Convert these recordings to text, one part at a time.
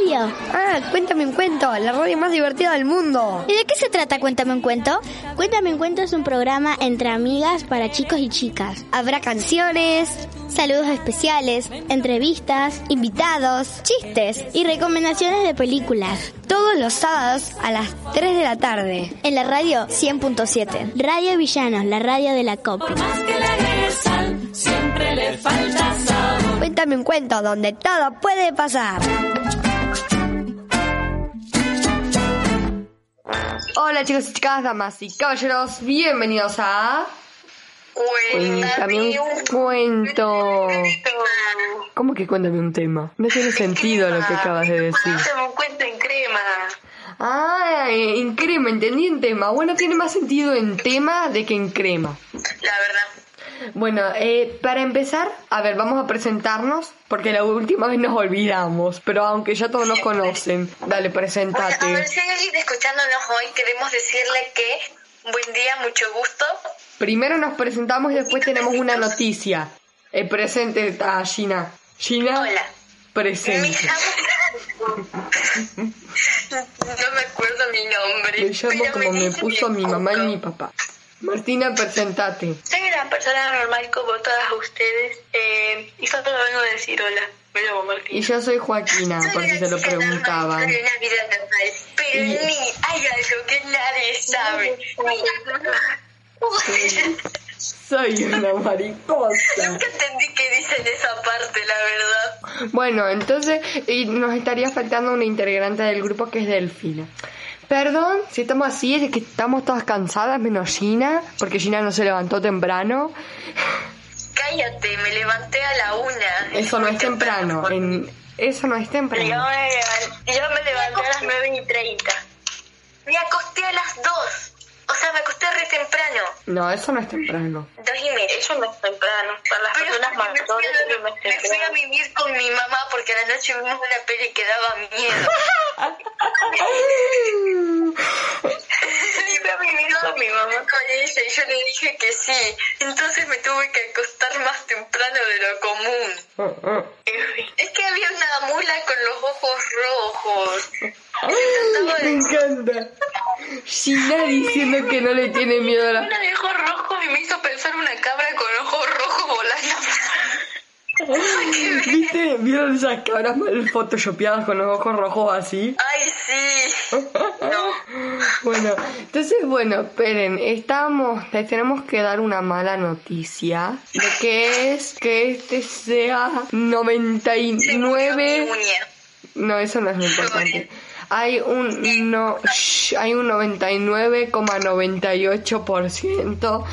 radio. Ah, cuéntame un cuento, la radio más divertida del mundo. ¿Y de qué se trata Cuéntame un cuento? Cuéntame un cuento es un programa entre amigas para chicos y chicas. Habrá canciones, Saludos especiales, entrevistas, invitados, chistes y recomendaciones de películas. Todos los sábados a las 3 de la tarde. en la radio 100.7. Radio Villanos, la radio de la COP. Por más que le agregues sal, siempre le falta sabor. Cuéntame un cuento donde todo puede pasar. Hola chicos y chicas, damas y caballeros, bienvenidos a... Cuéntame un cuento. ¿Cómo que cuéntame un tema? No tiene sentido lo que acabas de decir. Cuéntame un cuento en crema. Ah, en crema, entendí en tema. Bueno, tiene más sentido en tema de que en crema. La verdad. Bueno, eh, para empezar, a ver, vamos a presentarnos, porque la última vez nos olvidamos, pero aunque ya todos nos conocen, dale, Bueno, a presentate. ver, si hay alguien escuchándonos hoy, queremos decirle que buen día, mucho gusto. Primero nos presentamos y después tenemos una noticia. Eh, presente a Gina. Gina, Hola. Presente. no me acuerdo mi nombre. Me llamo como me puso mi mamá y mi papá. Martina, presentate. Soy una persona normal como todas ustedes eh, y solo vengo a decir hola. Me llamo Martín. Y yo soy Joaquina, Soy por si se lo normal, preguntaban. Soy una vida normal, pero Y- en mí hay algo que nadie sabe. Soy una mariposa. Nunca entendí que dicen esa parte, la verdad. Bueno, entonces y nos estaría faltando una integrante del grupo que es Delfina. Perdón, si estamos así, es que estamos todas cansadas, menos Gina, porque Gina no se levantó temprano. Cállate, me levanté a la una. Eso no es temprano. En... Eso no es Yo temprano. me, levanté, yo me levanté a las nueve y treinta. Me acosté a las dos. O sea, me acosté re temprano. No, eso no es temprano. Dos y media. Eso no es temprano. Para las personas mayores no es Me fui a vivir con mi mamá porque a la noche vimos una peli que daba miedo. Fui a vivir con mi mamá con ella y yo le dije que sí. Entonces me tuve que acostar más temprano de lo común. Es que había una mula con los ojos rojos. Me encanta. Gina diciendo que no le tiene miedo a la... Una de ojos rojos y me hizo pensar una cabra con ojos rojos volando. ¿Viste? ¿Vieron esas cabras mal photoshopeadas con los ojos rojos así? Ay, sí. No. Bueno, entonces, bueno, esperen, estamos, les tenemos que dar una mala noticia de que es que este sea Se murió mi 99... uña. No, eso no es lo importante. Hay un, no, shh, hay un 99,98%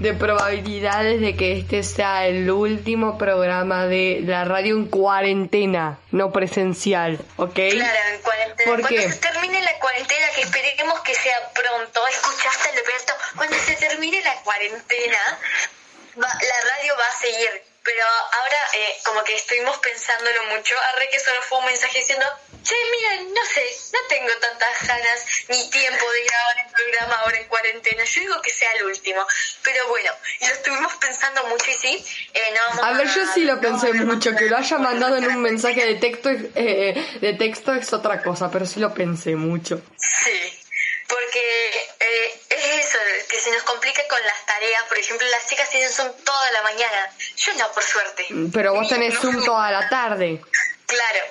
de probabilidades de que este sea el último programa de la radio en cuarentena, no presencial, ¿ok? Claro, en cuarentena. ¿Por cuando qué? se termine la cuarentena, que esperemos que sea pronto, ¿escuchaste, Alberto? Cuando se termine la cuarentena, va- la radio va a seguir. Pero ahora, eh, como que estuvimos pensándolo mucho, arre que solo fue un mensaje diciendo, che, miren, no sé, no tengo tantas ganas ni tiempo de grabar el programa ahora en cuarentena. Yo digo que sea el último. Pero bueno, y lo estuvimos pensando mucho y sí, eh, no vamos A ver, yo sí lo no pensé a- mucho, que lo haya mandado en un mensaje de texto, eh, de texto es otra cosa, pero sí lo pensé mucho. Sí, porque que se nos complica con las tareas. Por ejemplo, las chicas tienen Zoom toda la mañana. Yo no, por suerte. Pero vos tenés Zoom toda la tarde. Claro.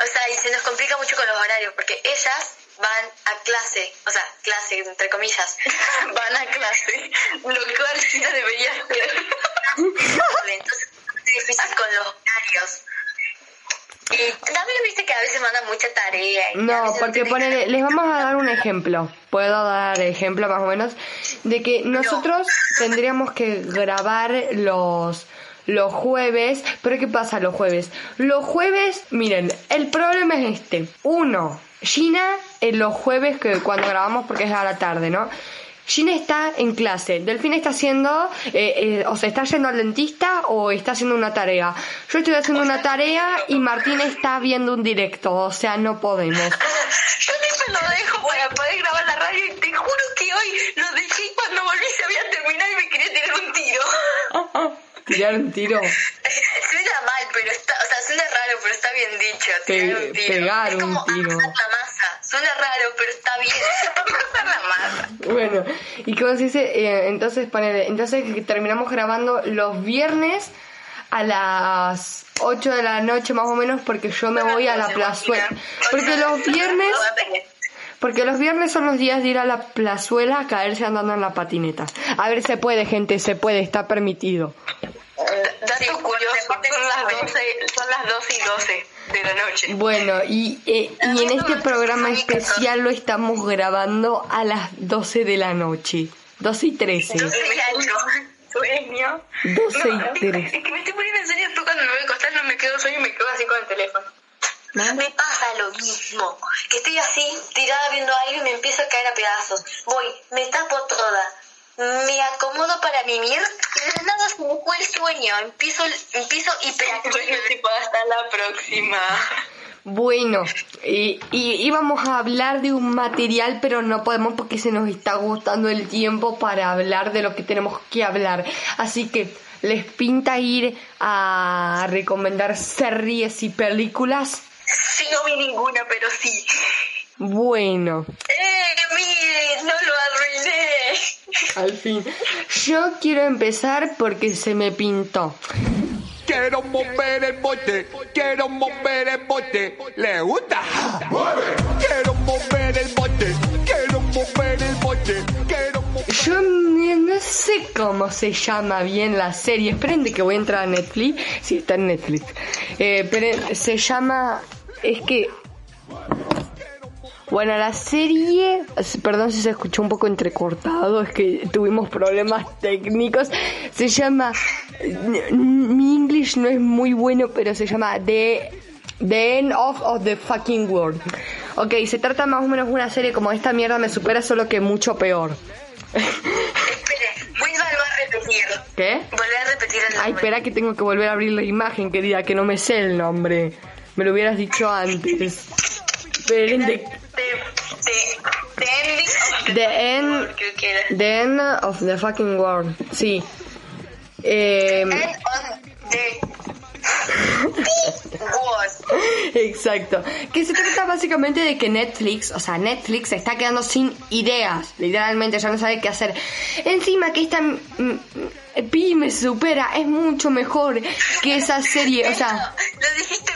O sea, y se nos complica mucho con los horarios, porque ellas van a clase, o sea, clase, entre comillas, van a clase, lo cual sí no debería ser. Entonces, es difícil con los horarios. Y también viste que a veces mandan mucha tarea. y No, porque te- ponele, les vamos a dar un ejemplo. Puedo dar ejemplo más o menos. de que nosotros tendríamos que grabar los los jueves, pero ¿qué pasa los jueves? Los jueves, miren, el problema es este. Uno, Gina en los jueves que cuando grabamos porque es a la tarde, ¿no? Gina está en clase, Delfín está haciendo, eh, eh, o sea, está yendo al dentista o está haciendo una tarea. Yo estoy haciendo una tarea y Martín está viendo un directo, o sea, no podemos. Yo siempre lo dejo para poder grabar la radio y te juro que hoy lo dejé cuando volví se había terminado y me quería tirar un tiro. Tirar un tiro. Suena mal, pero está, o sea, suena raro, pero está bien dicho. Pe- Tirar un tiro. pegar es un como tiro. amasar la masa. Suena raro, pero está bien. la masa. Bueno, y como se dice, Eh, entonces ponele, entonces terminamos grabando los viernes a las 8 de la noche más o menos porque yo me voy a la plazuela. Porque los viernes, porque los viernes son los días de ir a la plazuela a caerse andando en la patineta. A ver, se puede, gente, se puede, está permitido. Dato curioso, son las 12, son las 12 y 12 de la noche. Bueno, y, eh, y en este programa especial lo estamos grabando a las 12 de la noche. 12 y 13. Y me algo. Sueño. 12 No, y 13. es que me estoy poniendo en serio, tú cuando me voy a acostar no me quedo sueño y me quedo así con el teléfono. Me pasa lo mismo, que estoy así, tirada viendo algo y me empiezo a caer a pedazos. Voy, me tapo toda, me acomodo para mimir y de nada se me fue el sueño. Empiezo, empiezo hiperactiva. tipo, hasta la próxima. Bueno, y, y íbamos a hablar de un material, pero no podemos porque se nos está agotando el tiempo para hablar de lo que tenemos que hablar. Así que, ¿les pinta ir a recomendar series y películas? Sí, no vi ninguna, pero sí. Bueno, ¡Eh, mire! ¡No lo arruiné! al fin. Yo quiero empezar porque se me pintó. Quiero mover el bote, quiero mover el bote, ¿le gusta? Quiero mover el bote, quiero mover el bote, quiero mover... Yo no sé cómo se llama bien la serie. Esperen de que voy a entrar a Netflix. Sí, está en Netflix. Eh, pero se llama... Es que... Bueno, la serie... Perdón si se escuchó un poco entrecortado. Es que tuvimos problemas técnicos. Se llama... Mi English no es muy bueno, pero se llama The... The End of, of the Fucking World. Ok, se trata más o menos de una serie como esta mierda me supera, solo que mucho peor. ¿Qué? Volver a repetir el nombre. Ay, espera que tengo que volver a abrir la imagen, querida, que no me sé el nombre. Me lo hubieras dicho antes. The, de- the, the ending of the, The end, world, the end of the fucking world. Sí. Eh, End of the exacto. Que se trata básicamente de que Netflix, o sea, Netflix se está quedando sin ideas. Literalmente ya no sabe qué hacer. Encima que esta mm, mm, Pi me supera, es mucho mejor que esa serie. O sea, Lo dijiste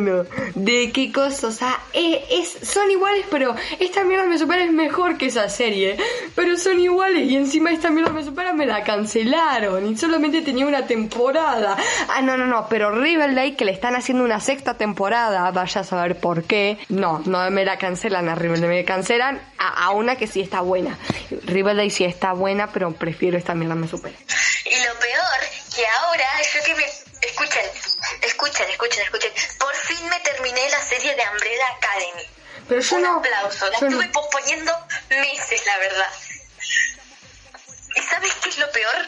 Bueno, ¿de qué cosa? O sea, eh, es, son iguales, pero esta mierda me supera es mejor que esa serie. Pero son iguales y encima esta mierda me supera me la cancelaron y solamente tenía una temporada. Ah, no, no, no, pero Riverdale que le están haciendo una sexta temporada, vaya a saber por qué. No, no me la cancelan a Riverdale, me cancelan a, a una que sí está buena. Riverdale sí está buena, pero prefiero esta mierda me supera. Y lo peor, que ahora yo que me... Escuchen, escuchen, escuchen, escuchen. Por fin me terminé la serie de Umbrella Academy. Pero yo Un no... aplauso. La yo no- estuve posponiendo meses, la verdad. ¿Y sabes qué es lo peor?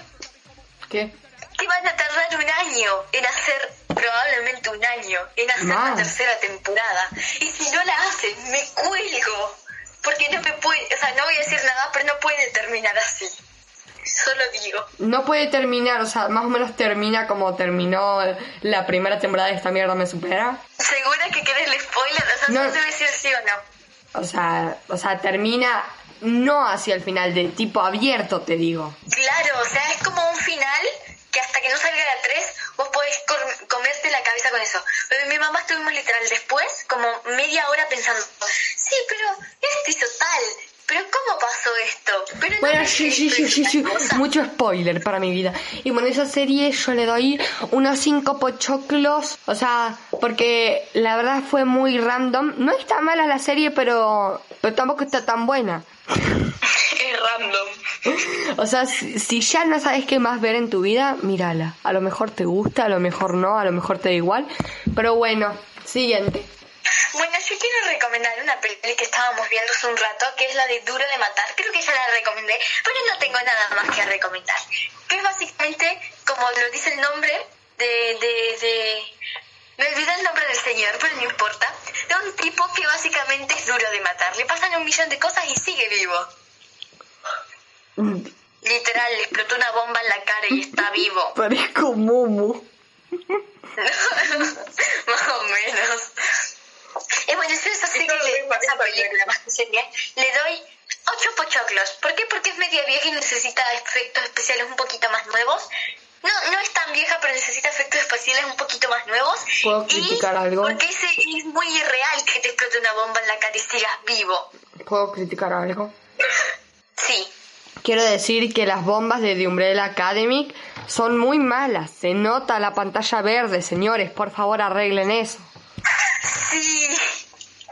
¿Qué? Que van a tardar un año en hacer, probablemente un año, en hacer Más. la tercera temporada. Y si no la hacen, me cuelgo. Porque no me puede, o sea, no voy a decir nada, pero no puede terminar así. Solo digo. No puede terminar, o sea, más o menos termina como terminó la primera temporada de esta mierda me supera. ¿Segura que querés el spoiler? O sea, No. no te voy a decir sí o no. O sea, o sea, termina no hacia el final, de tipo abierto, te digo. Claro, o sea, es como un final que hasta que no salga la 3 vos podés comerte la cabeza con eso. Pero mi mamá estuvimos literal después como media hora pensando, sí, pero este hizo tal, pero ¿cómo pasó esto? Pero no Bueno, sí, sí, sí, sí. Mucho spoiler para mi vida. Y bueno, esa serie yo le doy unos cinco pochoclos. O sea, porque la verdad fue muy random. No está mala la serie, pero, pero tampoco está tan buena. Es random. O sea, si, si ya no sabes qué más ver en tu vida, mírala. A lo mejor te gusta, a lo mejor no, a lo mejor te da igual. Pero bueno, siguiente. Bueno, yo quiero recomendar una peli que estábamos viendo hace un rato, que es la de Duro de Matar. Creo que ya la recomendé, pero no tengo nada más que recomendar. Que es básicamente, como lo dice el nombre, de... de, de... Me olvidé el nombre del señor, pero no importa. De un tipo que básicamente es duro de matar. Le pasan un millón de cosas y sigue vivo. Literal, le explotó una bomba en la cara y está vivo. Parezco Momo. más o menos. Y bueno, yo esa serie, le- esa película más que serie, le doy ocho pochoclos. ¿Por qué? Porque es media vieja y necesita efectos especiales un poquito más nuevos. No, no es tan vieja, pero necesita efectos especiales un poquito más nuevos. ¿Puedo Y criticar algo? Porque ese es muy irreal que te explote una bomba en la cara y sigas vivo. ¿Puedo criticar algo? Sí. Quiero decir que las bombas de The Umbrella Academy son muy malas. Se nota la pantalla verde, señores. Por favor, arreglen eso. Sí.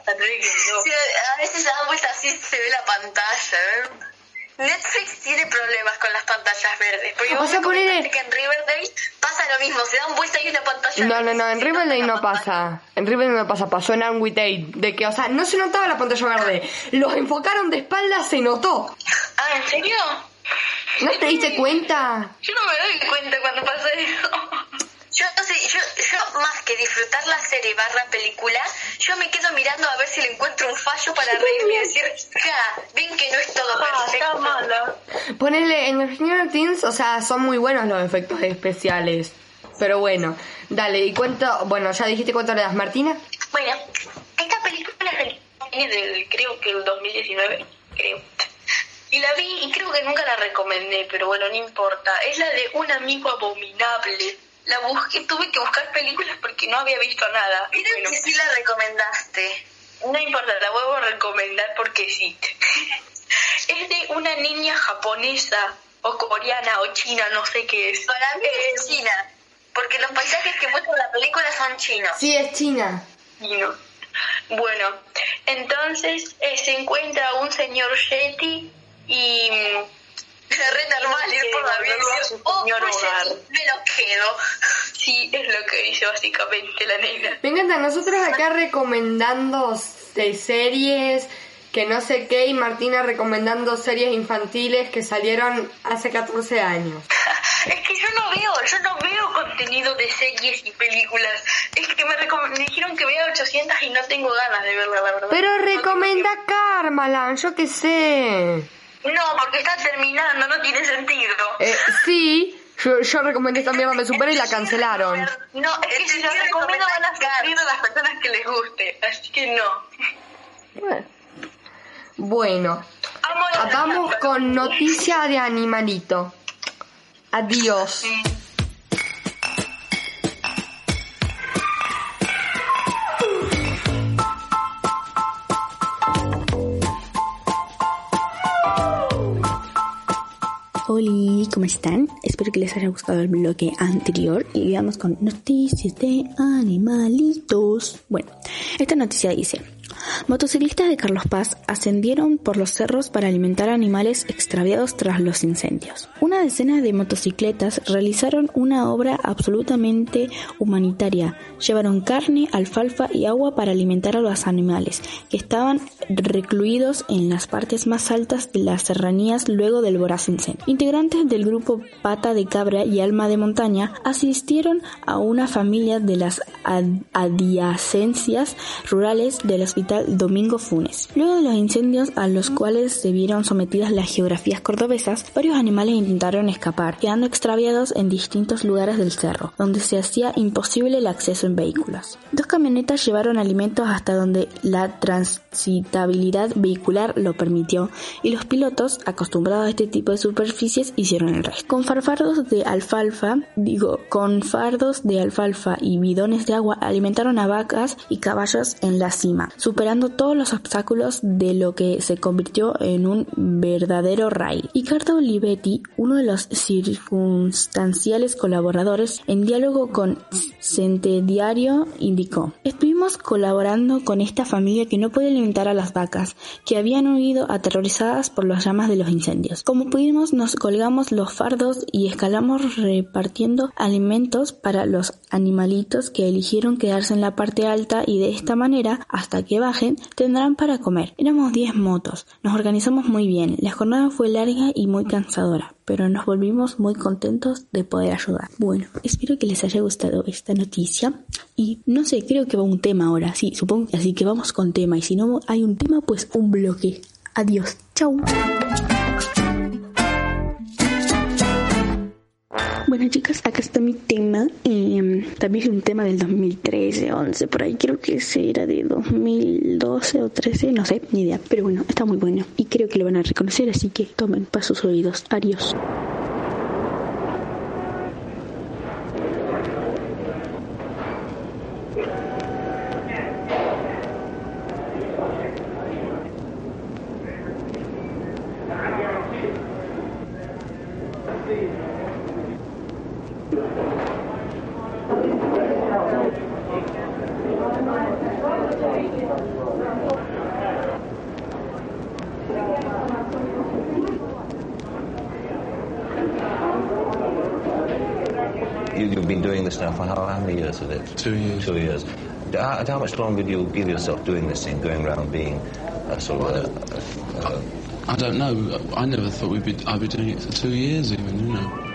Sí, a veces dan vueltas así se ve la pantalla. ¿eh? Netflix tiene problemas con las pantallas verdes. Porque O vos me que en Riverdale pasa lo mismo. Se dan vueltas y una pantalla No, no, no, se en Riverdale no pasa. En Riverdale no pasa, pasó en Aid, De que, o sea, no se notaba la pantalla verde. Los enfocaron de espalda, se notó. Ah, ¿en serio? ¿No te diste cuenta? Yo no me doy cuenta cuando pasa eso. Yo sé, yo, yo más que disfrutar la serie barra película, yo me quedo mirando a ver si le encuentro un fallo para reírme y decir, ja, ven que no es todo perfecto. Ponele, en Stranger Things, o sea, son muy buenos los efectos especiales. Pero bueno, dale, y cuánto, bueno, ya dijiste cuánto le das, Martina. Bueno, esta película es del, del creo que el 2019, creo. Y la vi y creo que nunca la recomendé, pero bueno, no importa. Es la de un amigo abominable. La busqué, tuve que buscar películas porque no había visto nada. Creo que sí la recomendaste. No importa, la vuelvo a recomendar porque sí. es de una niña japonesa o coreana o china, no sé qué es. Para mí es china, porque los paisajes que muestran la película son chinos. Sí, es China. Chino. Bueno, entonces eh, se encuentra un señor Yeti y... Es re normal ir por la vida y decir, oh, señor pues hogar". Yeti, me lo quedo. Sí, es lo que dice básicamente la nena. Me encanta, nosotros acá recomendando eh, series que no sé qué y Martina recomendando series infantiles que salieron hace 14 años. Es que yo no veo, yo no veo contenido de series y películas. Es que me, recom- me dijeron que vea 800 y no tengo ganas de verla, la verdad. Pero No tengo recomienda Carmalan, yo qué sé. No, porque está terminando, no tiene sentido. Eh, sí, yo, yo recomendé esta mierda, me superé y la cancelaron. No, es que si la recomiendo van a sufrir a las personas que les guste, así que no. Bueno, vamos con noticia de animalito. Adiós. ¿Cómo están? Espero que les haya gustado el bloque anterior y vamos con noticias de animalitos. Bueno, esta noticia dice, motociclistas de Carlos Paz ascendieron por los cerros para alimentar animales extraviados tras los incendios. Una decena de motocicletas realizaron una obra absolutamente humanitaria. Llevaron carne, alfalfa y agua para alimentar a los animales que estaban recluidos en las partes más altas de las serranías luego del voraz incendio. Integrantes del grupo Pata de Cabra y Alma de Montaña asistieron a una familia de las ad- adiacencias rurales del Hospital Domingo Funes. Luego de los incendios a los cuales se vieron sometidas las geografías cordobesas, varios animales intentaron escapar, quedando extraviados en distintos lugares del cerro, donde se hacía imposible el acceso en vehículos. Dos camionetas llevaron alimentos hasta donde la transitabilidad vehicular lo permitió y los pilotos, acostumbrados a este tipo de superficies, hicieron el resto. Con farfardos de alfalfa, digo, con fardos de alfalfa y bidones de agua alimentaron a vacas y caballos en la cima, superando superando todos los obstáculos de lo que se convirtió en un verdadero raid. Ricardo Olivetti, uno de los circunstanciales colaboradores, en diálogo con Cente Diario, indicó: Estuvimos colaborando con esta familia que no puede alimentar a las vacas, que habían huido aterrorizadas por las llamas de los incendios. Como pudimos, nos colgamos los fardos y escalamos repartiendo alimentos para los animalitos que eligieron quedarse en la parte alta y de esta manera, hasta que tendrán para comer. Éramos 10 motos, nos organizamos muy bien, la jornada fue larga y muy cansadora, pero nos volvimos muy contentos de poder ayudar. Bueno, espero que les haya gustado esta noticia y no sé, creo que va un tema ahora, sí, supongo así que vamos con tema y si no hay un tema, pues un bloque. Adiós, chau. Bueno chicas, acá está mi tema. Eh, también es un tema del 2013, 11, por ahí creo que ese era de 2012 o 13, no sé, ni idea. Pero bueno, está muy bueno y creo que lo van a reconocer, así que tomen para sus oídos. Adiós. How, much longer do you give yourself doing this thing, going around being a sort of a, a, a, I don't know. I never thought we'd be. I'd be doing it for two years, even. You know.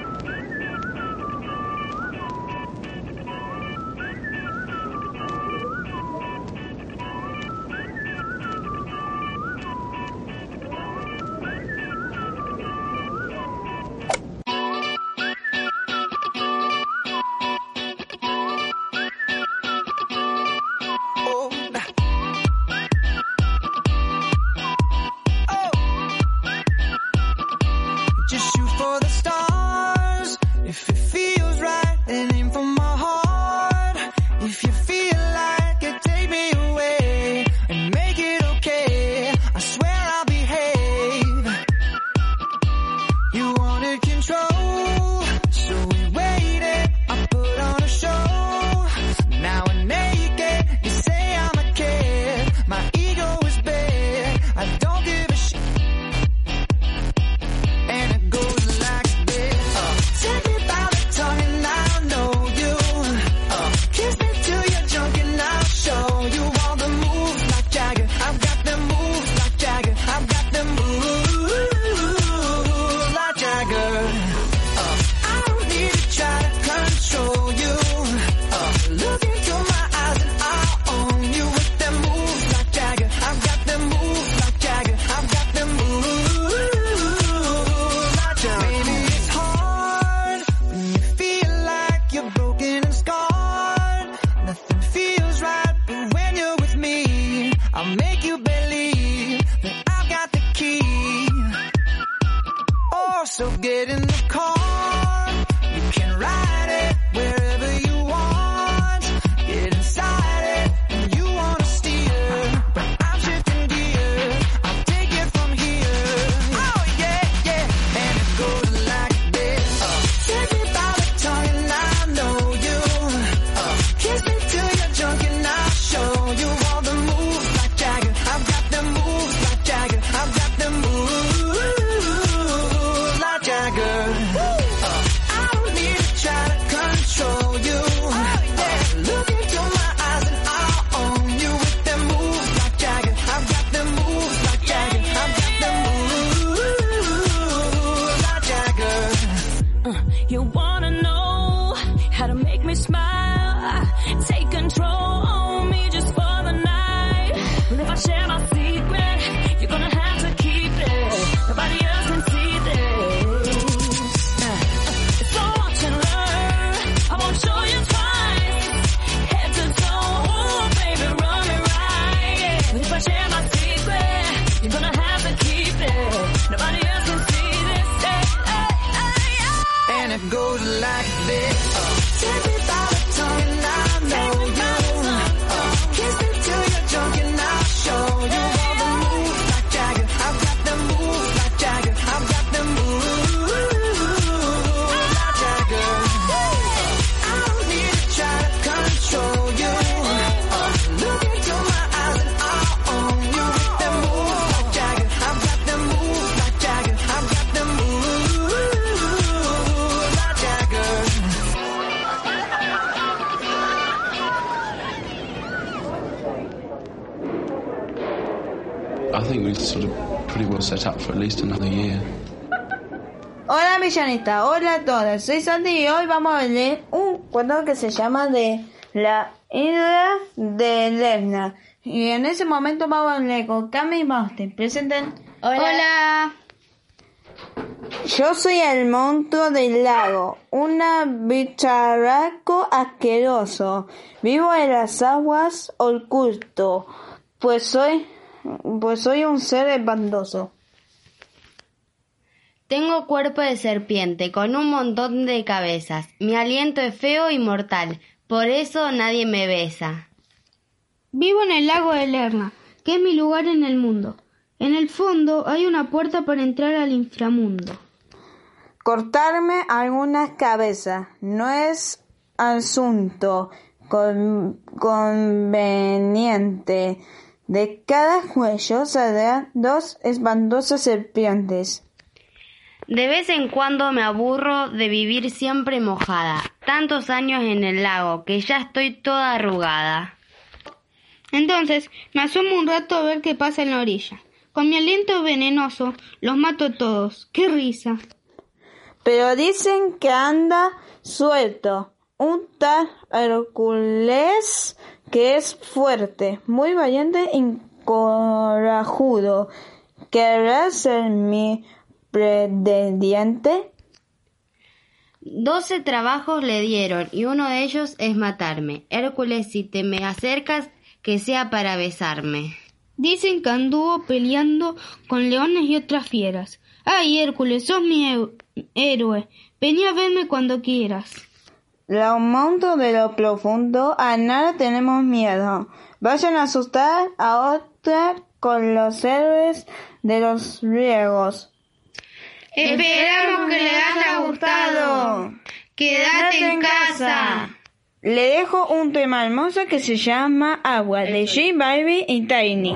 Hola a todas, soy Santi y hoy vamos a leer un cuento que se llama de la isla de Lerna. Y en ese momento vamos a leer con Cami y Bausten. Presenten. Hola. Yo soy el monstruo del lago, una bicharraco asqueroso. Vivo en las aguas oculto, pues soy, pues soy un ser espantoso. Tengo cuerpo de serpiente, con un montón de cabezas. Mi aliento es feo y mortal, por eso nadie me besa. Vivo en el lago de Lerna, que es mi lugar en el mundo. En el fondo hay una puerta para entrar al inframundo. Cortarme algunas cabezas no es asunto con- conveniente. De cada cuello saldrán dos espantosas serpientes. De vez en cuando me aburro de vivir siempre mojada, tantos años en el lago que ya estoy toda arrugada. Entonces me asomo un rato a ver qué pasa en la orilla. Con mi aliento venenoso los mato a todos. ¡Qué risa! Pero dicen que anda suelto un tal Hércules que es fuerte, muy valiente y corajudo. ¿Querrá ser mi pretendiente? Doce trabajos le dieron y uno de ellos es matarme. Hércules, si te me acercas, que sea para besarme. Dicen que anduvo peleando con leones y otras fieras. ¡Ay, Hércules, sos mi héroe! Vení a verme cuando quieras. Los monstruos de lo profundo, a nada tenemos miedo. Vayan a asustar a otra con los héroes de los riegos. Esperamos que les haya gustado. Quédate en casa. Le dejo un tema hermoso que se llama Agua de J Baby y Tiny.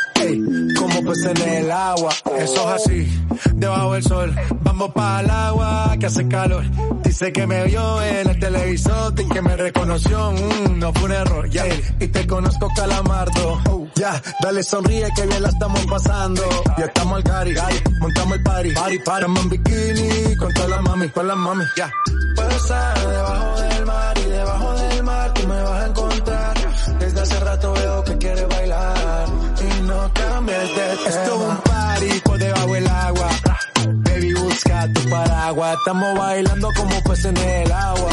Ey, como peces en el agua. Eso es así, debajo del sol. Vamos para el agua que hace calor. Dice que me vio en el televisor y que me reconoció. Mm, no fue un error, ya. Y te conozco, calamardo. Oh, ya, dale sonríe que bien la estamos pasando. Ya estamos al cari, montamos el party. Party, party. Estamos en bikini con todas las mami, con las mami, ya. Puedo estar debajo del mar y debajo del mar tú me vas a encontrar. Desde hace rato veo que quieres bailar cambies de. Esto es un party por debajo del agua. Baby, busca tu paraguas. Estamos bailando como peces en el agua.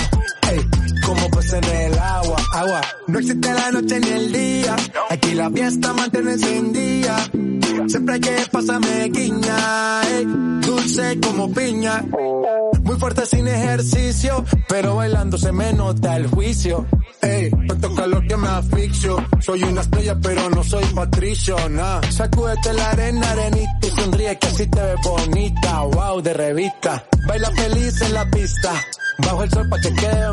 Ey, como peces en el agua. Agua. No existe la noche ni el día. Aquí la fiesta mantiene encendida. Siempre que pasa me guiña. ey, dulce como piña. Muy fuerte sin ejercicio, pero bailando se me nota el juicio. Ey, tanto calor que me asfixio. Soy una estrella, pero no soy patricio, nah. Sacúdete la arena, arenita y sonríe que así te ves bonita. Wow, de revista. Baila feliz en la pista. Bajo el sol pa' que quede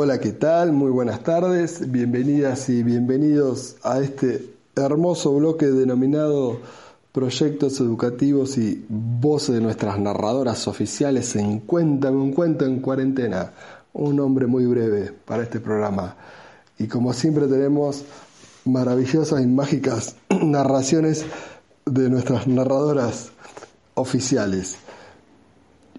Hola, ¿qué tal? Muy buenas tardes, bienvenidas y bienvenidos a este hermoso bloque denominado proyectos educativos y voces de nuestras narradoras oficiales en Cuéntame un cuento en cuarentena. Un nombre muy breve para este programa. Y como siempre tenemos maravillosas y mágicas narraciones de nuestras narradoras oficiales.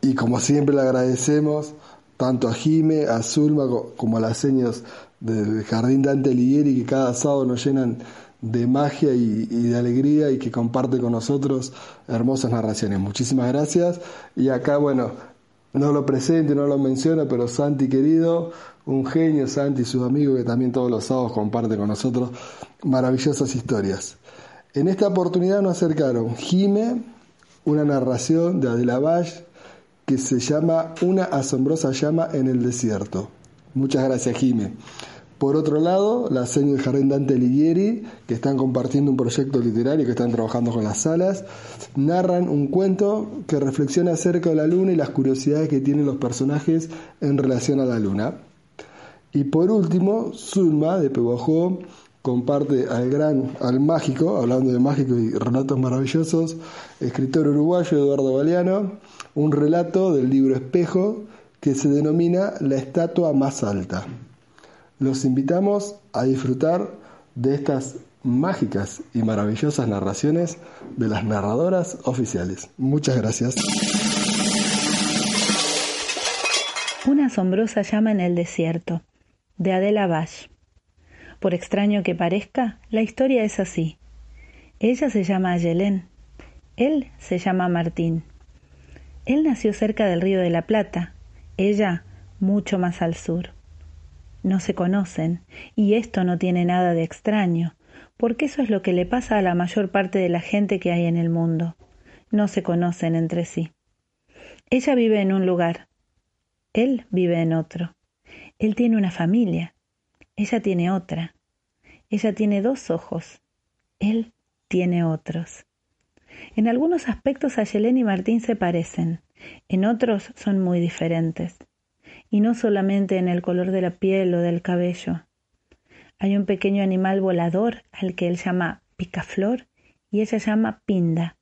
Y como siempre le agradecemos tanto a Jime, a Zulma como a las señas del Jardín Dante Alighieri que cada sábado nos llenan de magia y, de alegría y que comparte con nosotros hermosas narraciones. Muchísimas gracias. Y acá, bueno, no lo presento, no lo menciono, pero Santi querido, un genio, Santi y sus amigos que también todos los sábados comparte con nosotros maravillosas historias. En esta oportunidad nos acercaron Jime, una narración de Adela que se llama Una asombrosa llama en el desierto. Muchas gracias, Jime. Por otro lado, la señora del Jardín Dante Alighieri, que están compartiendo un proyecto literario, que están trabajando con las salas, narran un cuento que reflexiona acerca de la luna y las curiosidades que tienen los personajes en relación a la luna. Y por último, Zulma de Peguajó comparte al gran, al mágico, hablando de mágico y relatos maravillosos, escritor uruguayo Eduardo Galeano, un relato del libro Espejo que se denomina La estatua más alta. Los invitamos a disfrutar de estas mágicas y maravillosas narraciones de las narradoras oficiales. Muchas gracias. Una asombrosa llama en el desierto, de Adela Bash. Por extraño que parezca, la historia es así. Ella se llama Ayelén, él se llama Martín. Él nació cerca del río de la Plata, ella mucho más al sur. No se conocen, y esto no tiene nada de extraño, porque eso es lo que le pasa a la mayor parte de la gente que hay en el mundo. No se conocen entre sí. Ella vive en un lugar, él vive en otro. Él tiene una familia, ella tiene otra. Ella tiene dos ojos, él tiene otros. En algunos aspectos Ayelén y Martín se parecen, en otros son muy diferentes y no solamente en el color de la piel o del cabello. Hay un pequeño animal volador al que él llama picaflor y ella llama pinda.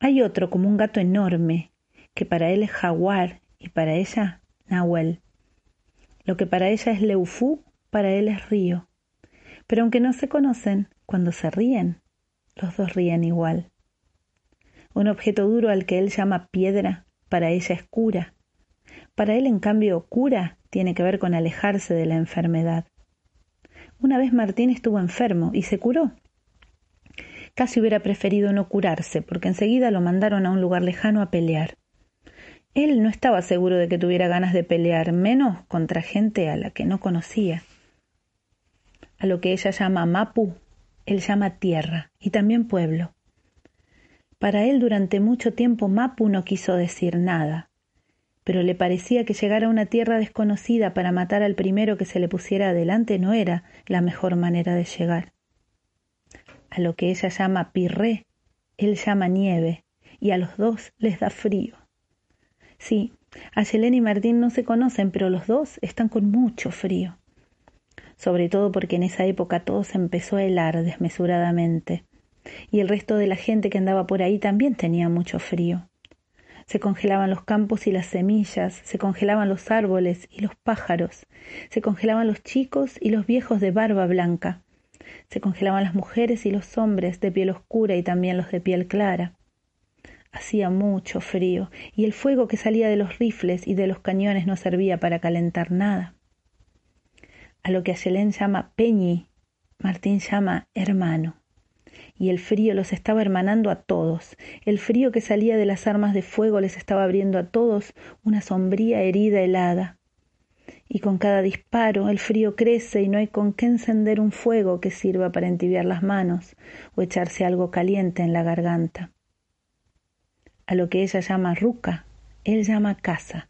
Hay otro como un gato enorme, que para él es jaguar y para ella nahuel. Lo que para ella es leufú, para él es río. Pero aunque no se conocen, cuando se ríen, los dos ríen igual. Un objeto duro al que él llama piedra, para ella es cura, para él, en cambio, cura tiene que ver con alejarse de la enfermedad. Una vez Martín estuvo enfermo y se curó. Casi hubiera preferido no curarse, porque enseguida lo mandaron a un lugar lejano a pelear. Él no estaba seguro de que tuviera ganas de pelear, menos contra gente a la que no conocía. A lo que ella llama Mapu, él llama tierra y también pueblo. Para él durante mucho tiempo Mapu no quiso decir nada pero le parecía que llegar a una tierra desconocida para matar al primero que se le pusiera adelante no era la mejor manera de llegar. A lo que ella llama pirré, él llama nieve, y a los dos les da frío. Sí, Ayelén y Martín no se conocen, pero los dos están con mucho frío. Sobre todo porque en esa época todo se empezó a helar desmesuradamente, y el resto de la gente que andaba por ahí también tenía mucho frío. Se congelaban los campos y las semillas, se congelaban los árboles y los pájaros, se congelaban los chicos y los viejos de barba blanca, se congelaban las mujeres y los hombres de piel oscura y también los de piel clara. Hacía mucho frío, y el fuego que salía de los rifles y de los cañones no servía para calentar nada. A lo que Ayelén llama Peñi, Martín llama hermano y el frío los estaba hermanando a todos. El frío que salía de las armas de fuego les estaba abriendo a todos una sombría herida helada. Y con cada disparo el frío crece y no hay con qué encender un fuego que sirva para entibiar las manos o echarse algo caliente en la garganta. A lo que ella llama ruca, él llama casa.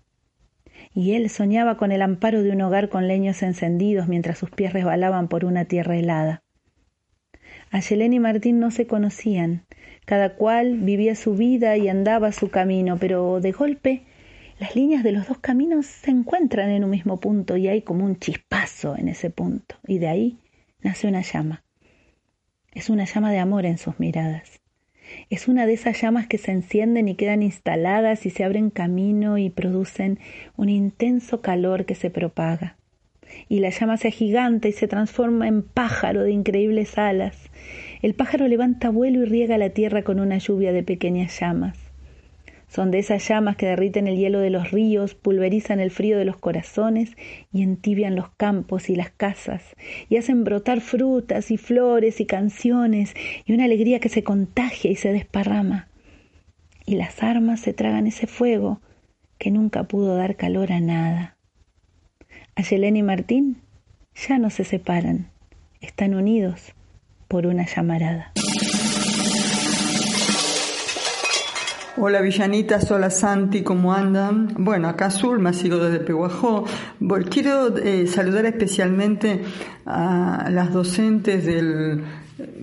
Y él soñaba con el amparo de un hogar con leños encendidos mientras sus pies resbalaban por una tierra helada. Ayelén y Martín no se conocían, cada cual vivía su vida y andaba su camino, pero de golpe las líneas de los dos caminos se encuentran en un mismo punto y hay como un chispazo en ese punto, y de ahí nace una llama. Es una llama de amor en sus miradas. Es una de esas llamas que se encienden y quedan instaladas y se abren camino y producen un intenso calor que se propaga. Y la llama se agiganta y se transforma en pájaro de increíbles alas. El pájaro levanta vuelo y riega la tierra con una lluvia de pequeñas llamas. Son de esas llamas que derriten el hielo de los ríos, pulverizan el frío de los corazones y entibian los campos y las casas, y hacen brotar frutas y flores y canciones y una alegría que se contagia y se desparrama. Y las armas se tragan ese fuego que nunca pudo dar calor a nada. Ayelén y Martín ya no se separan, están unidos por una llamarada. Hola Villanitas, hola Santi, ¿cómo andan? Bueno, acá Zulma, sigo desde Peguajó. Quiero eh, saludar especialmente a las docentes del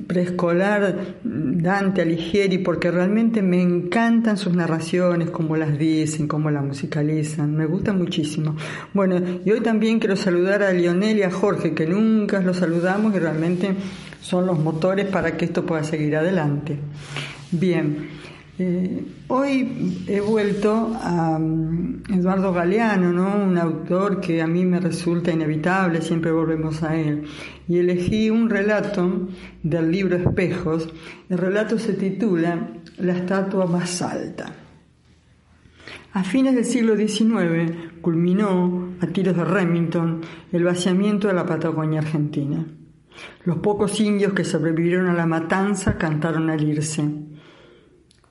preescolar Dante Alighieri porque realmente me encantan sus narraciones, cómo las dicen, cómo las musicalizan, me gusta muchísimo. Bueno, y hoy también quiero saludar a Lionel y a Jorge, que nunca los saludamos y realmente son los motores para que esto pueda seguir adelante. Bien. Eh, hoy he vuelto a mm, Eduardo Galeano, ¿no? un autor que a mí me resulta inevitable, siempre volvemos a él, y elegí un relato del libro Espejos. El relato se titula La estatua más alta. A fines del siglo XIX culminó, a tiros de Remington, el vaciamiento de la Patagonia Argentina. Los pocos indios que sobrevivieron a la matanza cantaron al irse.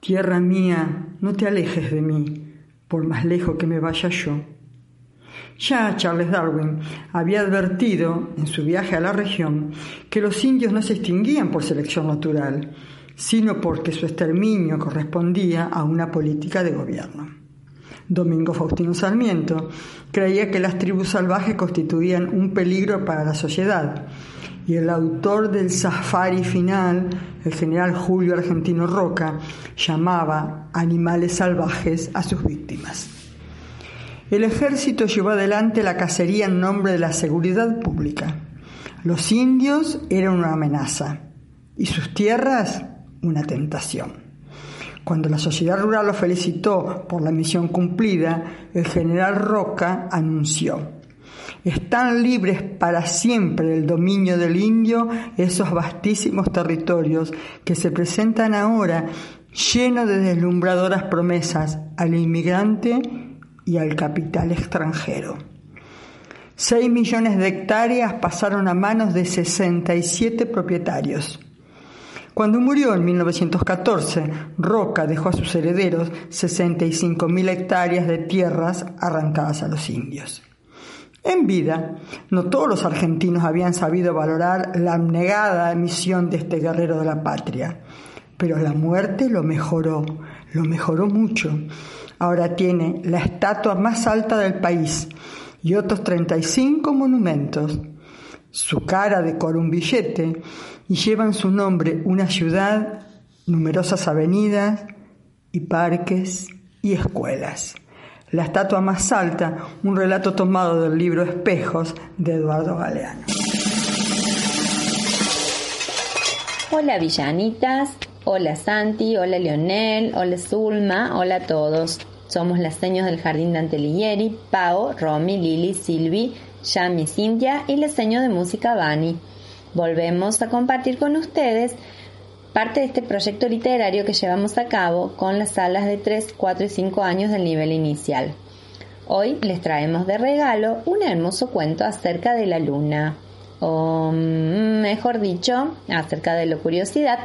Tierra mía, no te alejes de mí, por más lejos que me vaya yo. Ya Charles Darwin había advertido en su viaje a la región que los indios no se extinguían por selección natural, sino porque su exterminio correspondía a una política de gobierno. Domingo Faustino Sarmiento creía que las tribus salvajes constituían un peligro para la sociedad y el autor del safari final, el general Julio Argentino Roca, llamaba animales salvajes a sus víctimas. El ejército llevó adelante la cacería en nombre de la seguridad pública. Los indios eran una amenaza y sus tierras una tentación. Cuando la sociedad rural lo felicitó por la misión cumplida, el general Roca anunció están libres para siempre del dominio del indio esos vastísimos territorios que se presentan ahora llenos de deslumbradoras promesas al inmigrante y al capital extranjero. Seis millones de hectáreas pasaron a manos de 67 propietarios. Cuando murió en 1914, Roca dejó a sus herederos 65.000 hectáreas de tierras arrancadas a los indios. En vida, no todos los argentinos habían sabido valorar la abnegada misión de este guerrero de la patria, pero la muerte lo mejoró, lo mejoró mucho. Ahora tiene la estatua más alta del país y otros 35 monumentos. Su cara decora un billete y lleva su nombre una ciudad, numerosas avenidas y parques y escuelas. La estatua más alta, un relato tomado del libro Espejos de Eduardo Galeano. Hola villanitas, hola Santi, hola Leonel, hola Zulma, hola a todos. Somos las señas del Jardín de Antelighieri, Pau, Romy, Lili, Silvi, Yami, Cintia y la seño de música Bani. Volvemos a compartir con ustedes parte de este proyecto literario que llevamos a cabo con las salas de 3, 4 y 5 años del nivel inicial. Hoy les traemos de regalo un hermoso cuento acerca de la luna, o mm, mejor dicho, acerca de la curiosidad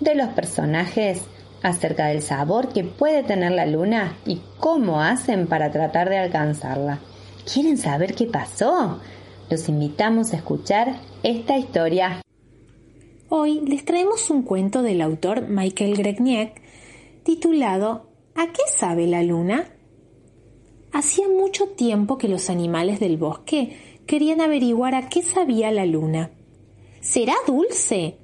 de los personajes, acerca del sabor que puede tener la luna y cómo hacen para tratar de alcanzarla. ¿Quieren saber qué pasó? Los invitamos a escuchar esta historia. Hoy les traemos un cuento del autor Michael Gregniek titulado ¿A qué sabe la luna? Hacía mucho tiempo que los animales del bosque querían averiguar a qué sabía la luna. ¿Será dulce?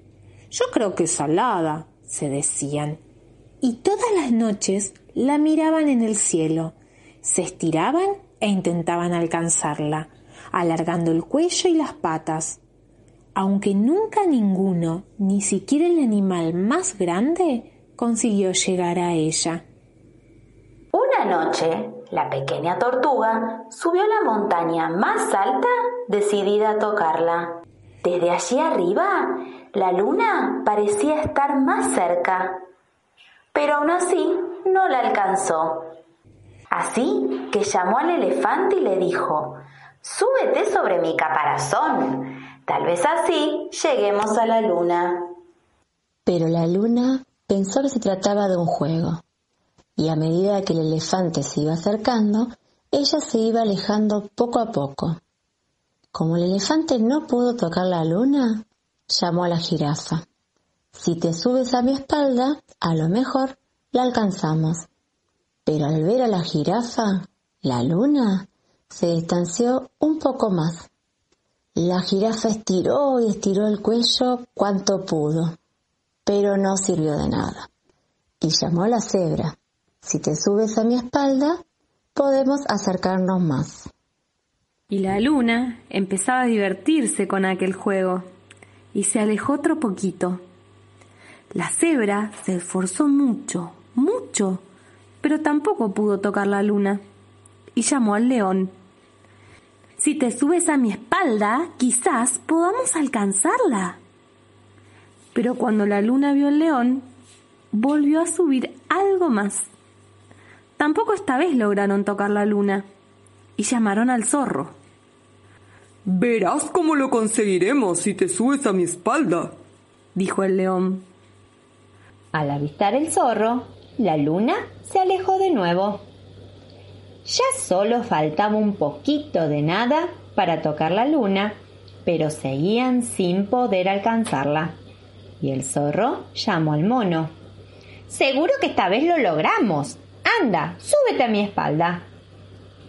Yo creo que salada, se decían. Y todas las noches la miraban en el cielo, se estiraban e intentaban alcanzarla, alargando el cuello y las patas aunque nunca ninguno, ni siquiera el animal más grande, consiguió llegar a ella. Una noche, la pequeña tortuga subió la montaña más alta decidida a tocarla. Desde allí arriba, la luna parecía estar más cerca, pero aún así no la alcanzó. Así que llamó al elefante y le dijo, Súbete sobre mi caparazón. Tal vez así lleguemos a la luna. Pero la luna pensó que se trataba de un juego, y a medida que el elefante se iba acercando, ella se iba alejando poco a poco. Como el elefante no pudo tocar la luna, llamó a la jirafa. Si te subes a mi espalda, a lo mejor la alcanzamos. Pero al ver a la jirafa, la luna se distanció un poco más. La jirafa estiró y estiró el cuello cuanto pudo, pero no sirvió de nada. Y llamó a la cebra. Si te subes a mi espalda, podemos acercarnos más. Y la luna empezaba a divertirse con aquel juego y se alejó otro poquito. La cebra se esforzó mucho, mucho, pero tampoco pudo tocar la luna y llamó al león. Si te subes a mi espalda, quizás podamos alcanzarla. Pero cuando la luna vio al león, volvió a subir algo más. Tampoco esta vez lograron tocar la luna y llamaron al zorro. Verás cómo lo conseguiremos si te subes a mi espalda, dijo el león. Al avistar el zorro, la luna se alejó de nuevo. Ya solo faltaba un poquito de nada para tocar la luna, pero seguían sin poder alcanzarla. Y el zorro llamó al mono. Seguro que esta vez lo logramos. Anda, súbete a mi espalda.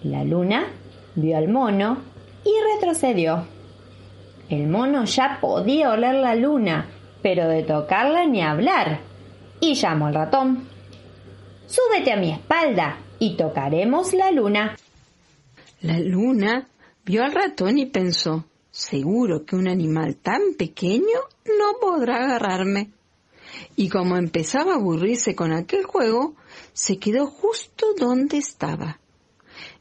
La luna vio al mono y retrocedió. El mono ya podía oler la luna, pero de tocarla ni hablar. Y llamó al ratón. Súbete a mi espalda y tocaremos la luna. La luna vio al ratón y pensó, seguro que un animal tan pequeño no podrá agarrarme. Y como empezaba a aburrirse con aquel juego, se quedó justo donde estaba.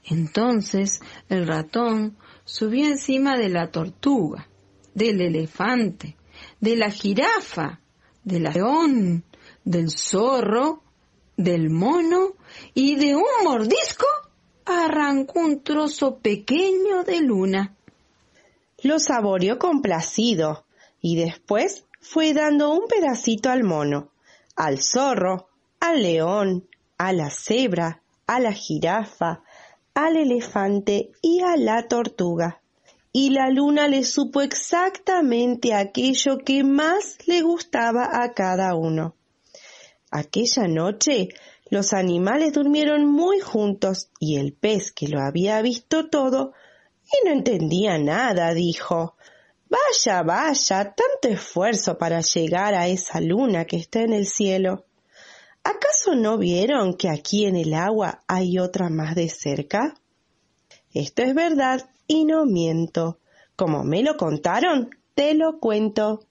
Entonces el ratón subió encima de la tortuga, del elefante, de la jirafa, del león, del zorro, del mono y de un mordisco arrancó un trozo pequeño de luna. Lo saboreó complacido y después fue dando un pedacito al mono, al zorro, al león, a la cebra, a la jirafa, al elefante y a la tortuga. Y la luna le supo exactamente aquello que más le gustaba a cada uno. Aquella noche los animales durmieron muy juntos y el pez que lo había visto todo y no entendía nada dijo Vaya, vaya, tanto esfuerzo para llegar a esa luna que está en el cielo. ¿Acaso no vieron que aquí en el agua hay otra más de cerca? Esto es verdad y no miento. Como me lo contaron, te lo cuento.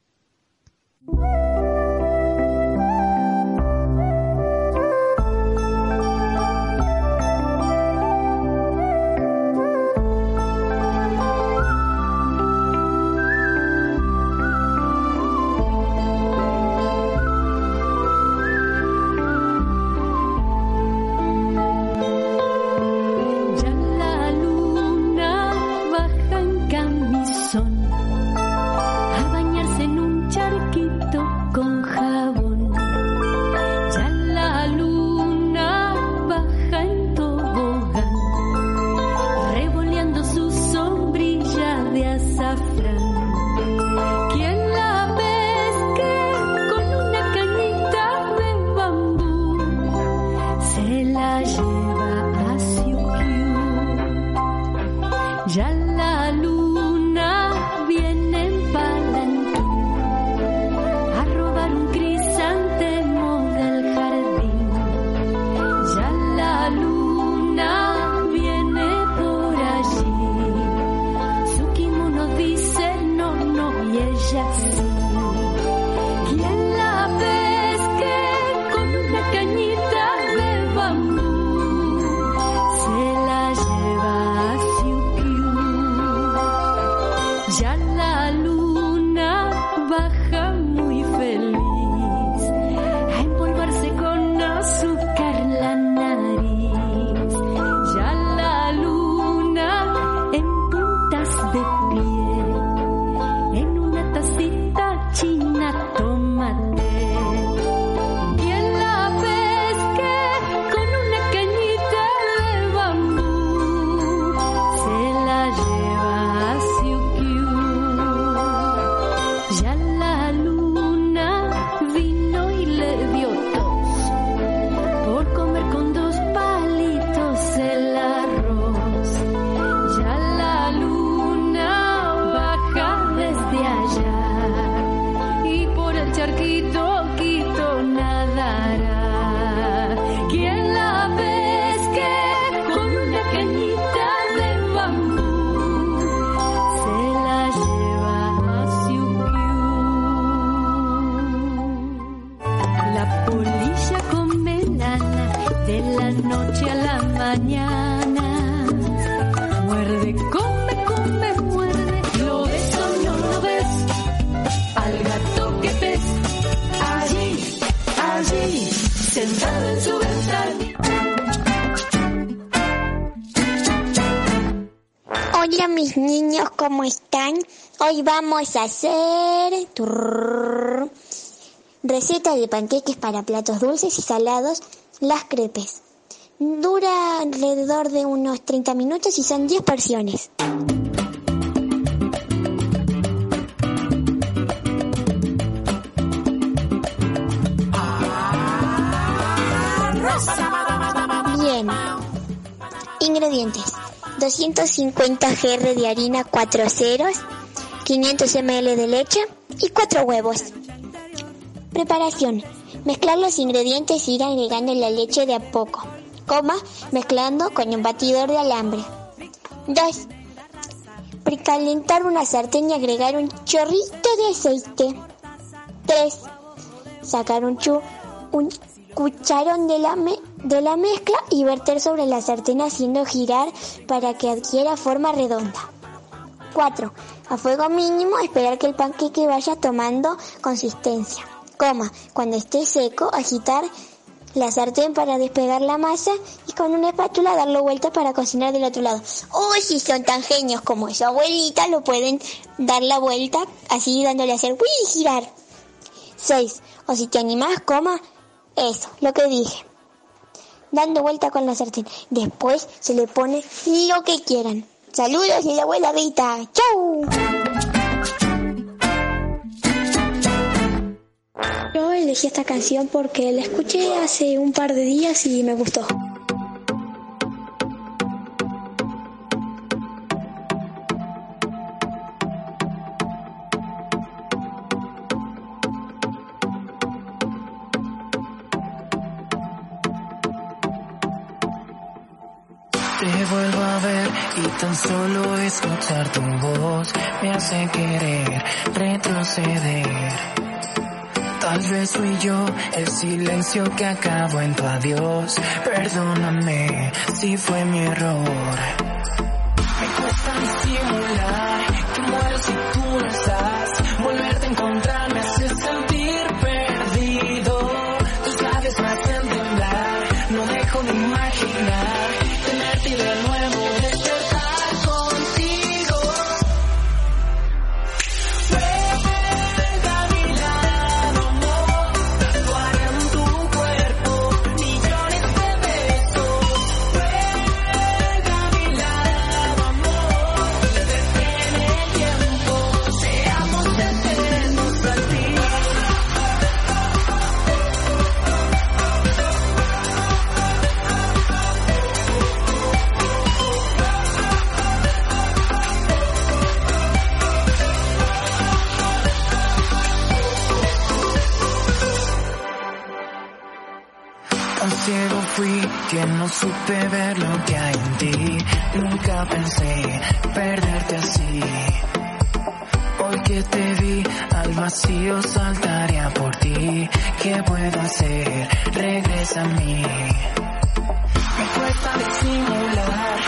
Vamos a hacer receta de panqueques para platos dulces y salados, las crepes. Dura alrededor de unos 30 minutos y son 10 porciones. Bien. Ingredientes. 250 gr de harina 4 ceros, 500 ml de leche y 4 huevos. Preparación. Mezclar los ingredientes e ir agregando la leche de a poco. Coma, mezclando con un batidor de alambre. 2. Precalentar una sartén y agregar un chorrito de aceite. 3. Sacar un, chu, un cucharón de la, de la mezcla y verter sobre la sartén haciendo girar para que adquiera forma redonda. 4. A fuego mínimo esperar que el panqueque vaya tomando consistencia. Coma, cuando esté seco, agitar la sartén para despegar la masa y con una espátula darlo vuelta para cocinar del otro lado. O si son tan genios como su abuelita, lo pueden dar la vuelta así dándole a hacer y girar. 6. O si te animás, coma, eso, lo que dije. Dando vuelta con la sartén. Después se le pone lo que quieran. Saludos de la abuela Rita. ¡Chau! Yo elegí esta canción porque la escuché hace un par de días y me gustó. Solo escuchar tu voz me hace querer retroceder. Tal vez fui yo el silencio que acabó en tu adiós. Perdóname si fue mi error. Me cuesta disimular no supe ver lo que hay en ti. Nunca pensé perderte así. Hoy que te vi al vacío saltaría por ti. ¿Qué puedo hacer? Regresa a mí. Me cuesta disimular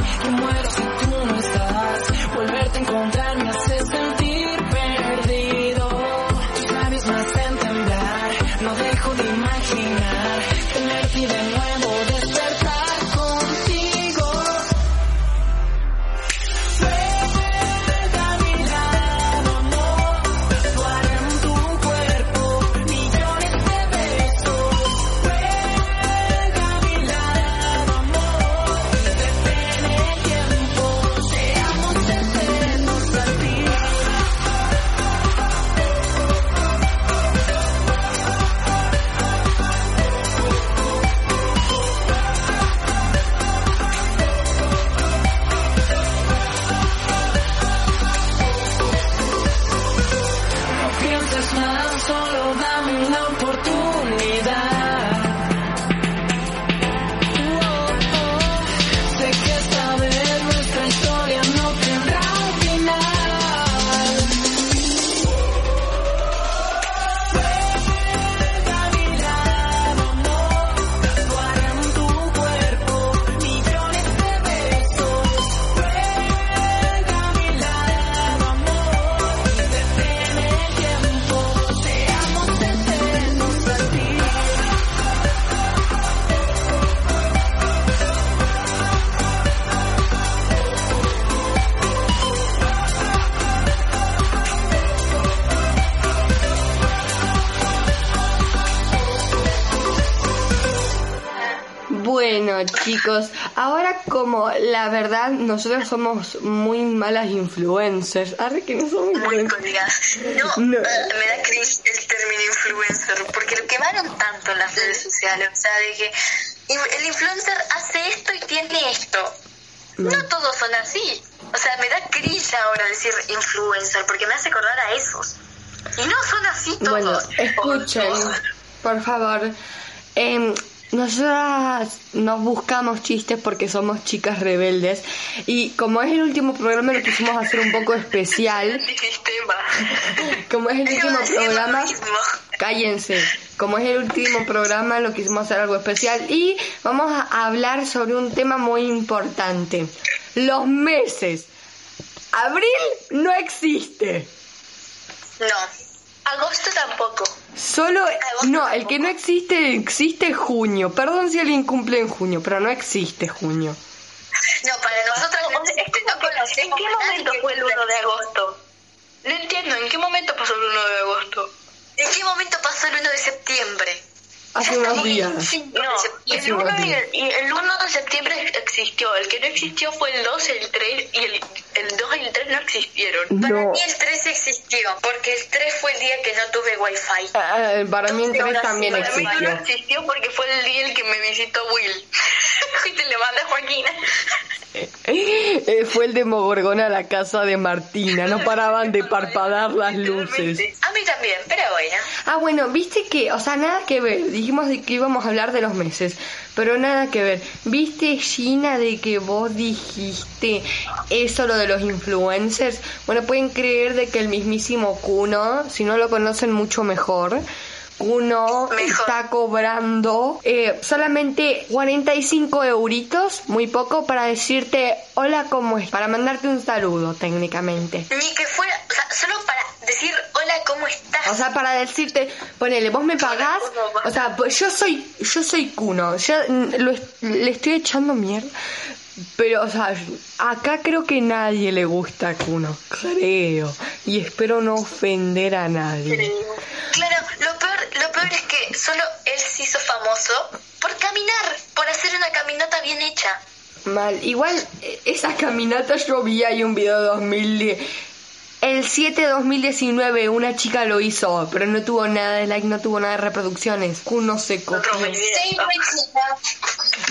verdad nosotros somos muy malas influencers. Arre que no somos influencers. No, No. eh, me da cringe el término influencer, porque lo quemaron tanto en las redes sociales, o sea, de que el influencer hace esto y tiene esto. No todos son así. O sea, me da cringe ahora decir influencer, porque me hace acordar a esos. Y no son así todos. Bueno, escuchen, por favor. Em, nosotras nos buscamos chistes porque somos chicas rebeldes y como es el último programa lo quisimos hacer un poco especial. Como es el último programa, cállense. Como es el último programa lo quisimos hacer algo especial y vamos a hablar sobre un tema muy importante. Los meses. Abril no existe. No. Agosto tampoco. Solo, no, el que no existe, existe junio. Perdón si alguien cumple en junio, pero no existe junio. No, para nosotros no, existe, no conocemos ¿En qué momento fue el 1 de agosto? No entiendo, ¿en qué momento pasó el 1 de agosto? ¿En qué momento pasó el 1 de septiembre? Hace unos días. No, el 1, y el, y el 1 de septiembre existió. El que no existió fue el 2, el 3 y el, el 2 y el 3 no existieron. Para No. mí el 3 existió, porque el 3 fue el día que no tuve wifi. Ah, para mí el 3 también Para mí no existió. existió porque fue el día el que me visitó Will. y te le manda Joaquina. Eh, Fue el de Mogorgona a la casa de Martina. No paraban de parpadear las luces. A mí también, pero bueno. Ah, bueno, viste que, o sea, nada que ver. Dijimos de que íbamos a hablar de los meses, pero nada que ver. ¿Viste, Gina, de que vos dijiste eso, lo de los influencers? Bueno, pueden creer de que el mismísimo Kuno, si no lo conocen mucho mejor, Kuno está cobrando eh, solamente 45 euritos, muy poco, para decirte hola, ¿cómo es? Para mandarte un saludo, técnicamente. Ni que fuera, o sea, solo para decir hola, ¿cómo estás? O sea, para decirte, ponele, vos me pagás, o sea, yo soy, yo soy Kuno, yo lo le estoy echando mierda, pero, o sea, acá creo que nadie le gusta a Kuno, creo, y espero no ofender a nadie. Claro, lo peor, lo peor es que solo él se hizo famoso por caminar, por hacer una caminata bien hecha. Mal, igual, eh, esa caminata yo vi ahí un video de 2010. El 7 de 2019 una chica lo hizo, pero no tuvo nada de like, no tuvo nada de reproducciones. Kuno se copió.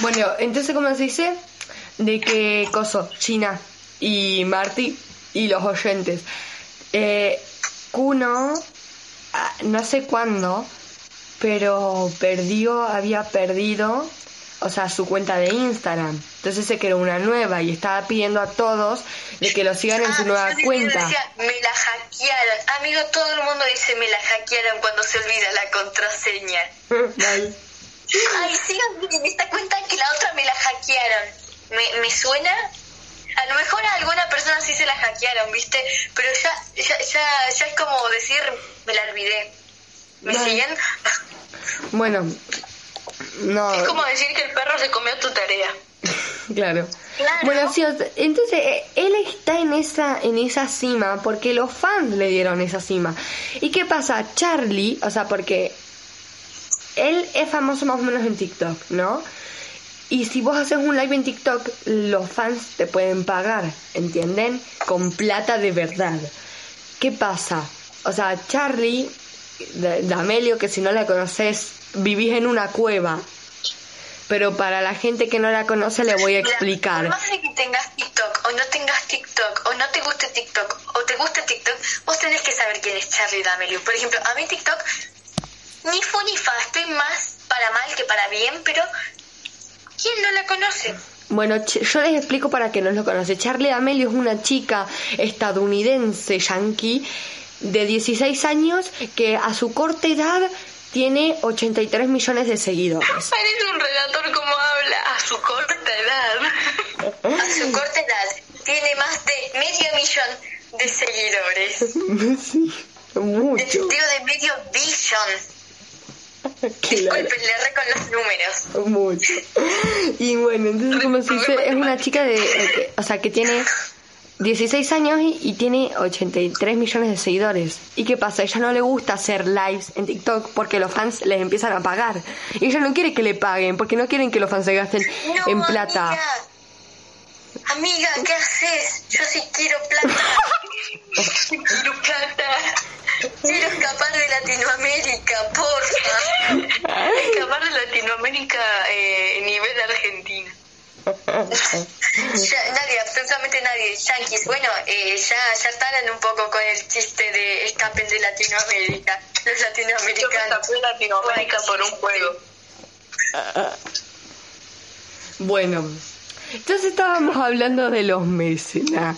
Bueno, entonces, ¿cómo se dice? De que Coso, China y Marty y los oyentes. Eh, Kuno, ah, no sé cuándo, pero perdió, había perdido, o sea, su cuenta de Instagram. Entonces se creó una nueva y estaba pidiendo a todos de que lo sigan en su nueva Ah, Yo cuenta. decía, me la hackearon. Amigo, todo el mundo dice me la hackearon cuando se olvida la contraseña. Ay, sigan en esta cuenta que la otra me la hackearon. ¿Me, me suena? A lo mejor a alguna persona sí se la hackearon, ¿viste? Pero ya, ya, ya, ya es como decir, me la olvidé. ¿Me siguen? Bueno, no. Es como decir que el perro se comió tu tarea. Claro. Bueno, sí, entonces eh, él está en esa en esa cima porque los fans le dieron esa cima. ¿Y qué pasa? Charlie, o sea, porque él es famoso más o menos en TikTok, ¿no? Y si vos haces un live en TikTok, los fans te pueden pagar, ¿entienden? Con plata de verdad. ¿Qué pasa? O sea, Charlie, de, de Amelio, que si no la conoces, vivís en una cueva. Pero para la gente que no la conoce le voy a explicar. Por más de que tengas TikTok o no tengas TikTok o no te guste TikTok o te guste TikTok, vos tenés que saber quién es Charlie D'Amelio. Por ejemplo, a mí TikTok ni fu ni fa, estoy más para mal que para bien, pero ¿quién no la conoce? Bueno, yo les explico para que no lo conoce. Charlie D'Amelio es una chica estadounidense, yankee, de 16 años, que a su corta edad tiene 83 millones de seguidores. Parece un relator como habla a su corta edad. A su corta edad tiene más de medio millón de seguidores. sí, mucho. Digo de medio billón. Disculpen, le con los números. Mucho. Y bueno, entonces como se dice, es una chica de, que- o sea, que tiene 16 años y, y tiene 83 millones de seguidores. ¿Y qué pasa? Ella no le gusta hacer lives en TikTok porque los fans les empiezan a pagar. Y ella no quiere que le paguen porque no quieren que los fans se gasten No, en plata. Amiga, Amiga, ¿qué haces? Yo sí quiero plata. quiero plata. Quiero escapar de Latinoamérica, porfa. Escapar de Latinoamérica eh, nivel Argentina. Ya, nadie, absolutamente nadie. Yankees, bueno, eh, ya, ya un poco con el chiste de escapen de Latinoamérica. Los latinoamericanos. Yo me Latinoamérica por un juego. Bueno, entonces estábamos hablando de los mecenas.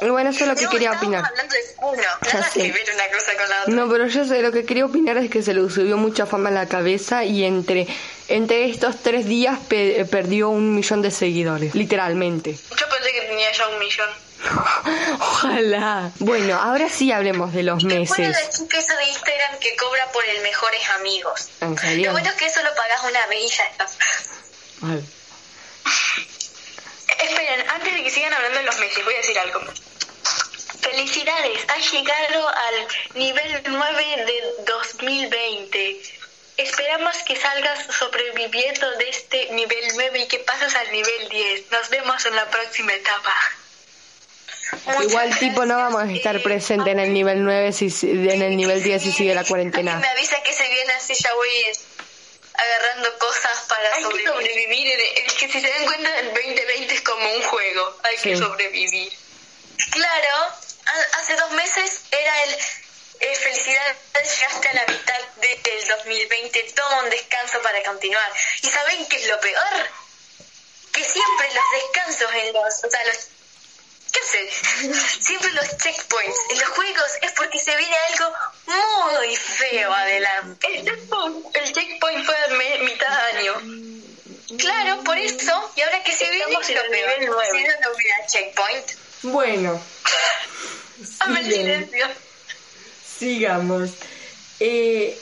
Bueno, eso es lo que No, quería opinar. hablando de uno. Ya Nada sé. que ver una cosa con la otra. No, pero yo sé, lo que quería opinar es que se le subió mucha fama a la cabeza y entre, entre estos tres días pe- perdió un millón de seguidores, literalmente. Yo pensé que tenía ya un millón. Ojalá. Bueno, ahora sí hablemos de los Bueno, meses. la chica esa de Instagram que cobra por el mejores amigos. ¿En Lo serio? bueno es que eso lo pagás una vez y ya está. Esperen, antes de que sigan hablando de los meses, voy a decir algo. Felicidades, has llegado al nivel 9 de 2020. Esperamos que salgas sobreviviendo de este nivel 9 y que pases al nivel 10. Nos vemos en la próxima etapa. Igual tipo no vamos a estar presentes en el nivel 9 si si- en el nivel 10 si sigue la cuarentena. Me avisa que se viene así, ya voy agarrando cosas para Hay que sobrevivir. sobrevivir. Es que si se dan cuenta, el 2020 es como un juego. Hay que sobrevivir. Claro, ha- hace dos meses era el eh, felicidades, llegaste a la mitad de- del 2020, toma un descanso para continuar. ¿Y saben qué es lo peor? Que siempre los descansos en los, o sea, los, ¿qué sé? Siempre los checkpoints en los juegos es porque se viene algo muy feo adelante. El checkpoint, el checkpoint fue a me- mitad de año. Claro, por eso, y ahora que se viene lo nivel nueve. si no, no hubiera checkpoint. Bueno, Dame el silencio. sigamos. Eh,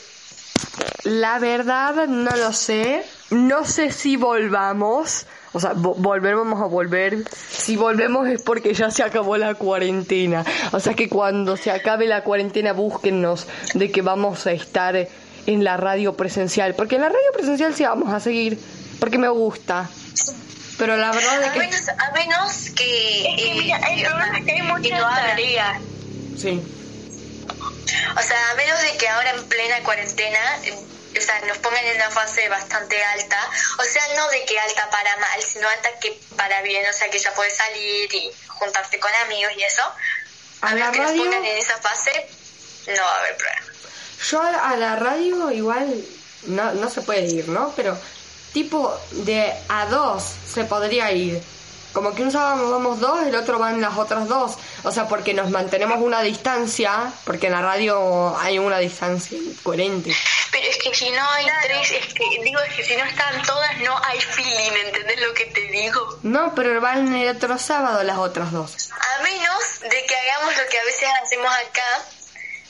la verdad no lo sé. No sé si volvamos. O sea, vo- volvemos a volver. Si volvemos es porque ya se acabó la cuarentena. O sea que cuando se acabe la cuarentena búsquennos de que vamos a estar en la radio presencial. Porque en la radio presencial sí vamos a seguir. Porque me gusta. Pero la verdad es A que... menos, a menos que... Es que mira, el problema es que hay tareas. Sí. O sea, a menos de que ahora en plena cuarentena, eh, o sea, nos pongan en una fase bastante alta, o sea, no de que alta para mal, sino alta que para bien, o sea, que ya puedes salir y juntarte con amigos y eso. A, A menos que radio- nos pongan en esa fase, no va a haber problema. Yo a a la radio igual no, no se puede ir, ¿no? Pero tipo de a dos se podría ir. Como que un sábado vamos dos, el otro van las otras dos. O sea, porque nos mantenemos una distancia, porque en la radio hay una distancia coherente. Pero es que si no hay tres, es que digo, es que si no están todas, no hay feeling, ¿entendés lo que te digo? No, pero van el otro sábado las otras dos. A menos de que hagamos lo que a veces hacemos acá,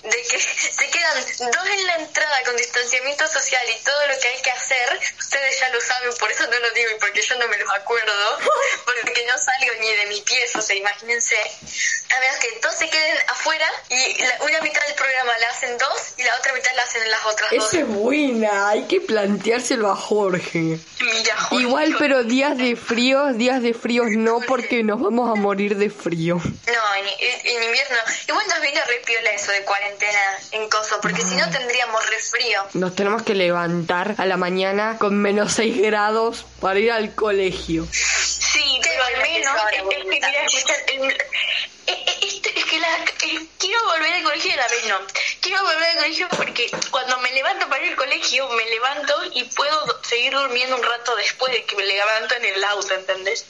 de que se quedan dos en la entrada con distanciamiento social y todo lo que hay que hacer, ustedes ya lo saben, por eso no lo digo y porque yo no me los acuerdo, porque no salgo ni de mi pieza, o sea, imagínense, a menos que dos se queden afuera y la- una mitad del programa la hacen dos y la otra mitad la hacen las otras dos. Esa es buena, hay que planteárselo a Jorge. Igual, pero días de fríos, días de fríos no, porque nos vamos a morir de frío. No, en, en invierno. Igual nos viene re piola eso de cuarentena en coso, porque si no tendríamos re frío. Nos tenemos que levantar a la mañana con menos 6 grados para ir al colegio. Sí, pero al menos, es, es que mira, escuchar, el- eh, quiero volver al colegio y a la vez no. Quiero volver al colegio porque cuando me levanto para ir al colegio, me levanto y puedo do- seguir durmiendo un rato después de que me levanto en el auto, ¿entendés?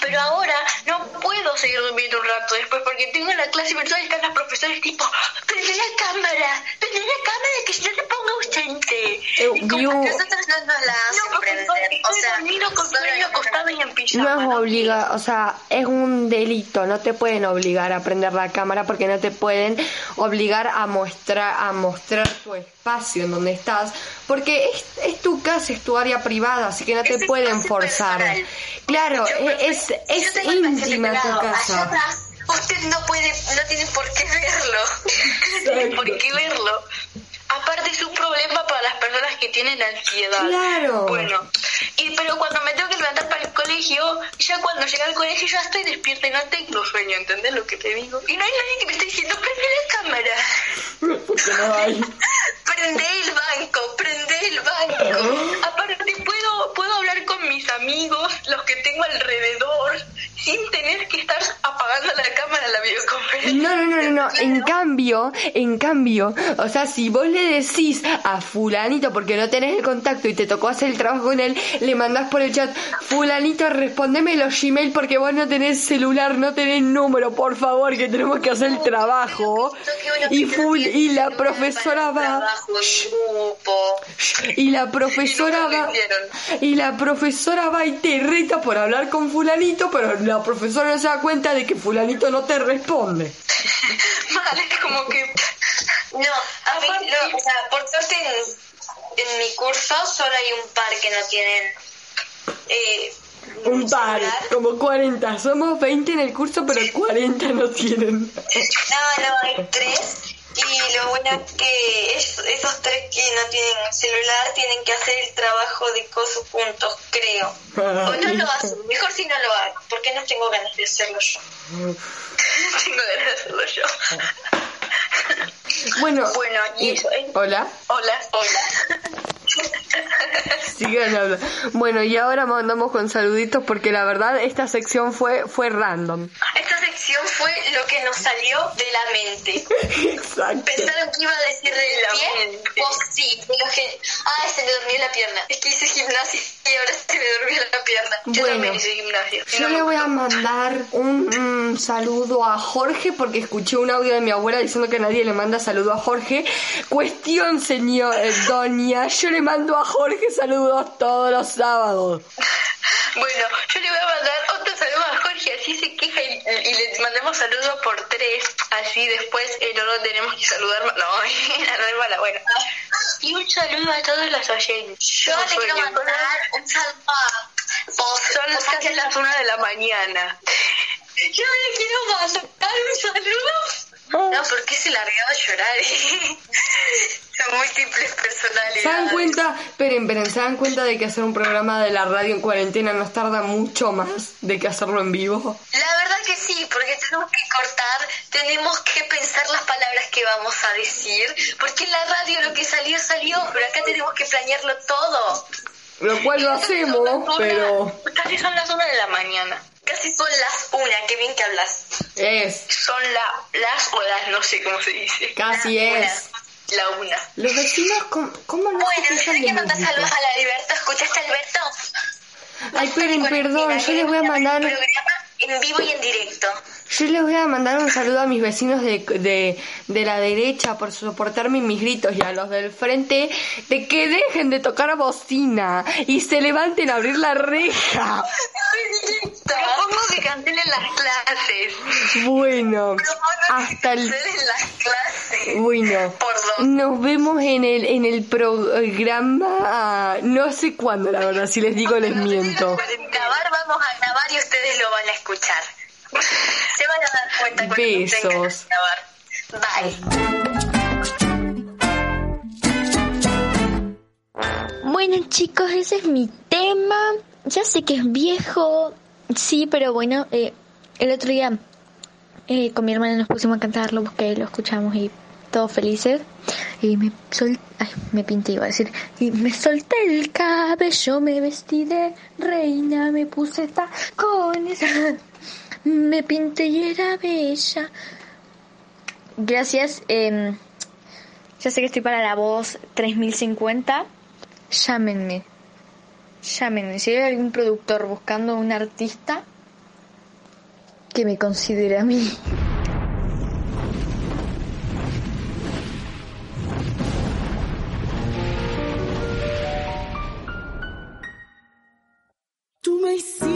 Pero ahora no puedo seguir durmiendo un rato después porque tengo la clase virtual y están las profesores tipo, prende la cámara, prende la cámara que si no te pongo un ausente. Eh, Y como vio- Nosotros no nos la hacen No, porque prender. estoy O sea, dormido con sueño acostado y en pijama. No es obliga, o sea, es un delito, no te pueden obligar a prender la cámara porque no te pueden obligar a mostrar a mostrar tu espacio en donde estás, porque es, es tu casa, es tu área privada, así que no te pueden forzar. Claro, es, es, es íntima tu casa. atrás, usted no puede, no tiene por qué verlo. No tiene por qué verlo. Aparte es un problema para las personas que tienen ansiedad. Claro. Bueno, y pero cuando me tengo que levantar para el colegio, ya cuando llegué al colegio ya estoy despierta y no tengo sueño, ¿entendés lo que te digo? Y no hay nadie que me esté diciendo, prende la cámara. Porque no hay. Prende el banco, prende el banco. Aparte puedo, puedo hablar con mis amigos, los que tengo alrededor, sin tener que estar apagando la cámara en la videoconferencia. No, no, no, no, no. En cambio, en cambio, o sea, si vos le decís a fulanito porque no tenés el contacto y te tocó hacer el trabajo con él, le mandás por el chat, fulanito, respondeme los Gmail porque vos no tenés celular, no tenés número, por favor, que tenemos que hacer el trabajo. Y full, y la profesora va, y la profesora va, y la profesora va y te reta por hablar con fulanito, pero la profesora no se da cuenta de que fulanito no te responde. Vale, es como que... No, a mí, no, o sea, por suerte en, en mi curso solo hay un par que no tienen. Eh, Un par, como 40. Somos 20 en el curso, pero 40 no tienen. no, no, hay tres. Y lo bueno es que es- esos tres que no tienen celular tienen que hacer el trabajo de cosos juntos, creo. O no lo hacen, mejor si no lo hago, porque no tengo ganas de hacerlo yo. Tengo ganas de hacerlo yo. Bueno, Bueno, y y- eso, ¿eh? hola. Hola, hola. Sigan hablando. Bueno, y ahora mandamos con saluditos porque la verdad esta sección fue fue random. Esta sección fue lo que nos salió de la mente. Exacto. Pensaron que iba a decir De del la pie, mente. pues sí, que... Ah, se me durmió la pierna. Es que hice gimnasia y ahora se me durmió la pierna. Yo Bueno. también hice Yo no le voy a mandar un, un saludo a Jorge porque escuché un audio de mi abuela diciendo que nadie le manda saludo a Jorge. Cuestión, señor eh, doña, yo le mando a Jorge saludos todos los sábados. Bueno, yo le voy a mandar otro saludo a Jorge, así se queja y, y le mandamos saludos por tres, así después eh, no lo tenemos que saludar. No, no es mala, bueno. Y un saludo a todos los oyentes. Yo le quiero mandar un saludo a vos. Son las casi las una de la mañana. Yo le quiero mandar un saludo. No, porque se largó a llorar. Son múltiples personalidades. ¿Se dan cuenta? Esperen, esperen, ¿se dan cuenta de que hacer un programa de la radio en cuarentena nos tarda mucho más de que hacerlo en vivo? La verdad que sí, porque tenemos que cortar, tenemos que pensar las palabras que vamos a decir, porque en la radio lo que salió salió, pero acá tenemos que planearlo todo. Lo cual lo hacemos, pero Casi son las una de la mañana. Casi son las una, qué bien que hablas. es, Son la, las o las, no sé cómo se dice. casi es. La una. Los vecinos, ¿cómo, cómo no Bueno, se yo quejan le de quiero mandar música? saludos a la Alberto, ¿escuchaste Alberto? Ay, esperen, perdón, yo les voy a mandar... Programa en vivo y en directo. Yo les voy a mandar un saludo a mis vecinos de, de, de la derecha por soportarme mis gritos y a los del frente de que dejen de tocar bocina y se levanten a abrir la reja. Propongo que cancelen las clases. Bueno, hasta el... Las clases. Bueno, nos vemos en el, en el programa, no sé cuándo, la verdad, si les digo les miento. Grabar, vamos a grabar y ustedes lo van a escuchar. Se van a dar cuenta cuando Besos. que grabar. Bye. Bueno chicos, ese es mi tema. Ya sé que es viejo, sí, pero bueno, eh, el otro día eh, con mi hermana nos pusimos a cantar, lo busqué, lo escuchamos y todos felices. Y me sol ay, me pinté, iba a decir, y me solté el cabello, me vestí de reina, me puse tacones, me pinté y era bella. Gracias. Em, ya sé que estoy para la voz 3050. Llámenme. Llámenme. Si hay algún productor buscando un artista que me considere a mí. Tú me hiciste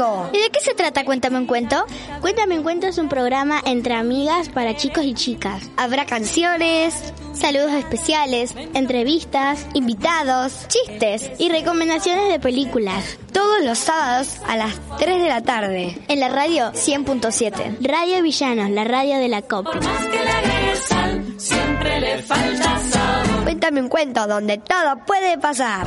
mundo. ¿Y de qué se trata Cuéntame un cuento? Cuéntame un cuento es un programa entre amigas para chicos y chicas. Habrá canciones, saludos especiales, entrevistas, invitados, chistes y recomendaciones de películas. Todos los sábados a las 3 de la tarde. En la radio 100.7. Radio Villanos, la radio de la COP. Más que le agregues sal, siempre le falta sabor. Cuéntame un cuento donde todo puede pasar.